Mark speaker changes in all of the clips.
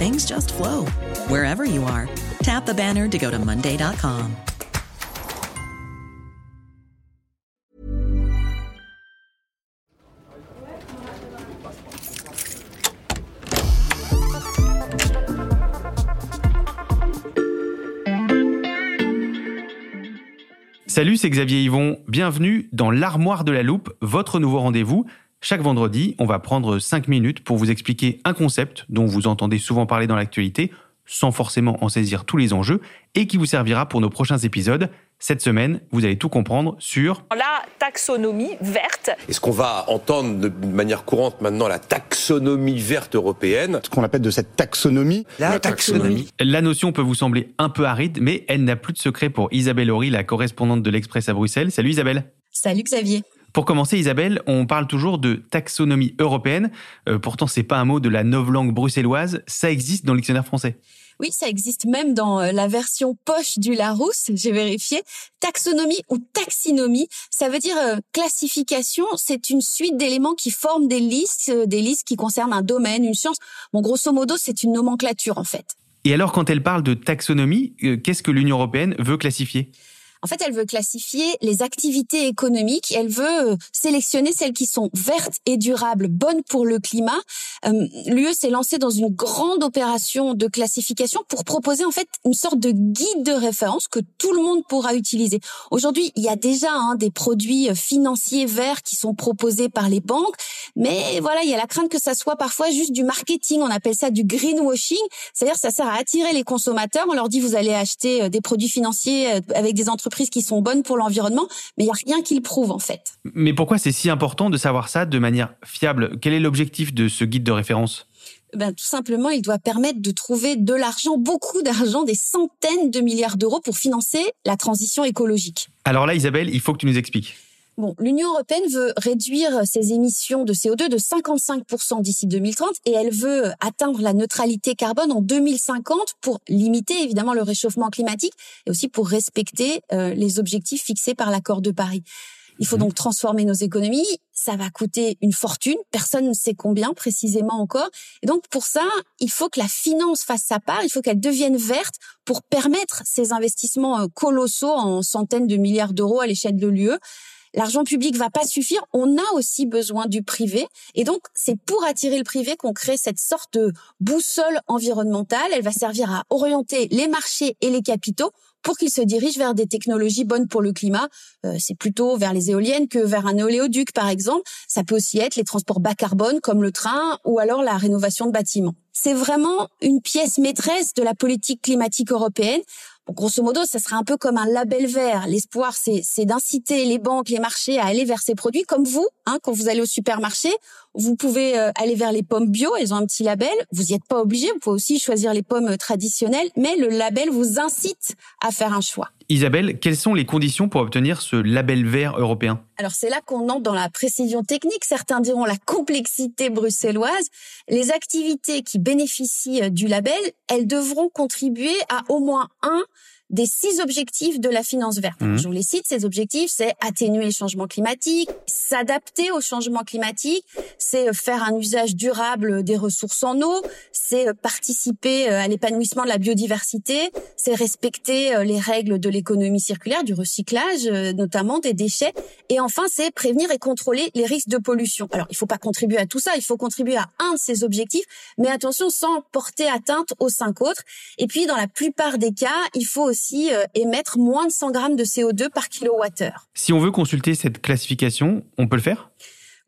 Speaker 1: things just flow wherever you are. Tap the banner to go to Monday.com.
Speaker 2: Salut, c'est Xavier Yvon. Bienvenue dans l'armoire de la loupe, votre nouveau rendez-vous. Chaque vendredi, on va prendre 5 minutes pour vous expliquer un concept dont vous entendez souvent parler dans l'actualité, sans forcément en saisir tous les enjeux, et qui vous servira pour nos prochains épisodes. Cette semaine, vous allez tout comprendre sur
Speaker 3: la taxonomie verte.
Speaker 4: Est-ce qu'on va entendre de manière courante maintenant la taxonomie verte européenne
Speaker 5: Ce qu'on appelle de cette taxonomie.
Speaker 4: La, taxonomie.
Speaker 2: La notion peut vous sembler un peu aride, mais elle n'a plus de secret pour Isabelle Horry, la correspondante de l'Express à Bruxelles. Salut Isabelle.
Speaker 6: Salut Xavier.
Speaker 2: Pour commencer, Isabelle, on parle toujours de taxonomie européenne. Euh, pourtant, c'est pas un mot de la novlangue bruxelloise. Ça existe dans le dictionnaire français.
Speaker 6: Oui, ça existe même dans euh, la version poche du Larousse, j'ai vérifié. Taxonomie ou taxinomie, ça veut dire euh, classification, c'est une suite d'éléments qui forment des listes, euh, des listes qui concernent un domaine, une science. Bon, grosso modo, c'est une nomenclature en fait.
Speaker 2: Et alors, quand elle parle de taxonomie, qu'est-ce que l'Union européenne veut classifier?
Speaker 6: En fait, elle veut classifier les activités économiques. Elle veut euh, sélectionner celles qui sont vertes et durables, bonnes pour le climat. Euh, L'UE s'est lancée dans une grande opération de classification pour proposer en fait une sorte de guide de référence que tout le monde pourra utiliser. Aujourd'hui, il y a déjà hein, des produits euh, financiers verts qui sont proposés par les banques, mais voilà, il y a la crainte que ça soit parfois juste du marketing. On appelle ça du greenwashing, c'est-à-dire ça sert à attirer les consommateurs. On leur dit vous allez acheter des produits financiers avec des entreprises entreprises qui sont bonnes pour l'environnement, mais il n'y a rien qui le prouve en fait.
Speaker 2: Mais pourquoi c'est si important de savoir ça de manière fiable? Quel est l'objectif de ce guide de référence?
Speaker 6: Ben, tout simplement, il doit permettre de trouver de l'argent, beaucoup d'argent, des centaines de milliards d'euros pour financer la transition écologique.
Speaker 2: Alors là, Isabelle, il faut que tu nous expliques.
Speaker 6: Bon, l'Union européenne veut réduire ses émissions de CO2 de 55% d'ici 2030 et elle veut atteindre la neutralité carbone en 2050 pour limiter évidemment le réchauffement climatique et aussi pour respecter euh, les objectifs fixés par l'accord de Paris. Il faut mhm. donc transformer nos économies. Ça va coûter une fortune. Personne ne sait combien précisément encore. Et donc, pour ça, il faut que la finance fasse sa part. Il faut qu'elle devienne verte pour permettre ces investissements euh, colossaux en centaines de milliards d'euros à l'échelle de l'UE. L'argent public va pas suffire. On a aussi besoin du privé. Et donc, c'est pour attirer le privé qu'on crée cette sorte de boussole environnementale. Elle va servir à orienter les marchés et les capitaux pour qu'ils se dirigent vers des technologies bonnes pour le climat. Euh, c'est plutôt vers les éoliennes que vers un oléoduc, par exemple. Ça peut aussi être les transports bas carbone, comme le train, ou alors la rénovation de bâtiments. C'est vraiment une pièce maîtresse de la politique climatique européenne grosso modo, ça serait un peu comme un label vert. L'espoir, c'est d'inciter les banques, les marchés à aller vers ces produits, comme vous, hein, quand vous allez au supermarché, vous pouvez euh, aller vers les pommes bio, elles ont un petit label. Vous n'y êtes pas obligé, vous pouvez aussi choisir les pommes traditionnelles, mais le label vous incite à faire un choix.
Speaker 2: Isabelle, quelles sont les conditions pour obtenir ce label vert européen?
Speaker 6: Alors c'est là qu'on entre dans la précision technique, certains diront la complexité bruxelloise. Les activités qui bénéficient euh, du label, elles devront contribuer à au moins un des six objectifs de la finance verte.
Speaker 2: Mhm.
Speaker 6: Je vous les cite, ces objectifs, c'est atténuer le changement climatique, s'adapter au changement climatique, c'est euh, faire un usage durable des ressources en eau, c'est euh, participer euh, à l'épanouissement de la biodiversité, c'est respecter les règles de l'économie circulaire, du recyclage, notamment des déchets, et enfin, c'est prévenir et contrôler les risques de pollution. Alors, il faut pas contribuer à tout ça, il faut contribuer à un de ces objectifs, mais attention, sans porter atteinte aux cinq autres. Et puis, dans la plupart des cas, il faut aussi euh, émettre moins de 100 grammes de CO2 par kilowattheure.
Speaker 2: Si on veut consulter cette classification, on peut le faire?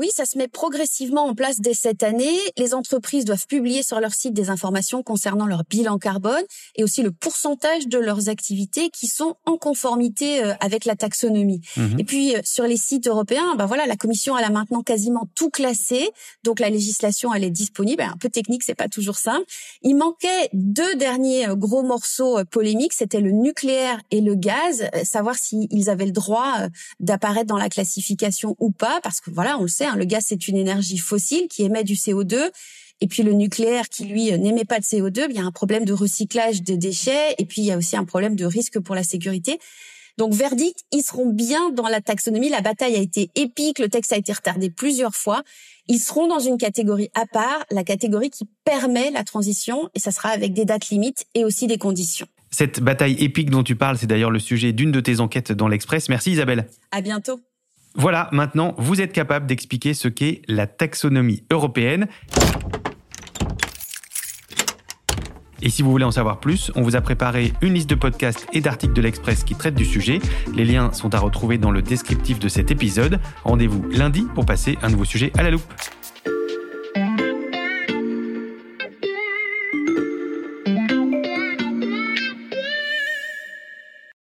Speaker 6: Oui, ça se met progressivement en place dès cette année. Les entreprises doivent publier sur leur site des informations concernant leur bilan carbone et aussi le pourcentage de leurs activités qui sont en conformité euh, avec la taxonomie.
Speaker 2: Mhm.
Speaker 6: Et puis euh, sur les sites européens, ben voilà, la Commission elle a maintenant quasiment tout classé, donc la législation elle est disponible. Un peu technique, c'est pas toujours simple. Il manquait deux derniers euh, gros morceaux polémiques, c'était le nucléaire et le gaz, savoir s'ils avaient le droit d'apparaître dans la classification ou pas, parce que voilà, on le sait, le gaz c'est une énergie fossile qui émet du CO2. Et puis le nucléaire qui lui n'émet pas de CO2, il y a un problème de recyclage des déchets et puis il y a aussi un problème de risque pour la sécurité. Donc verdict, ils seront bien dans la taxonomie. La bataille a été épique, le texte a été retardé plusieurs fois. Ils seront dans une catégorie à part, la catégorie qui permet la transition, et ça sera avec des dates limites et aussi des conditions.
Speaker 2: Cette bataille épique dont tu parles, c'est d'ailleurs le sujet d'une de tes enquêtes dans l'Express. Merci Isabelle.
Speaker 6: À bientôt.
Speaker 2: Voilà, maintenant, vous êtes capable d'expliquer ce qu'est la taxonomie européenne. Et si vous voulez en savoir plus, on vous a préparé une liste de podcasts et d'articles de l'Express qui traitent du sujet. Les liens sont à retrouver dans le descriptif de cet épisode. Rendez-vous lundi pour passer un nouveau sujet à la loupe.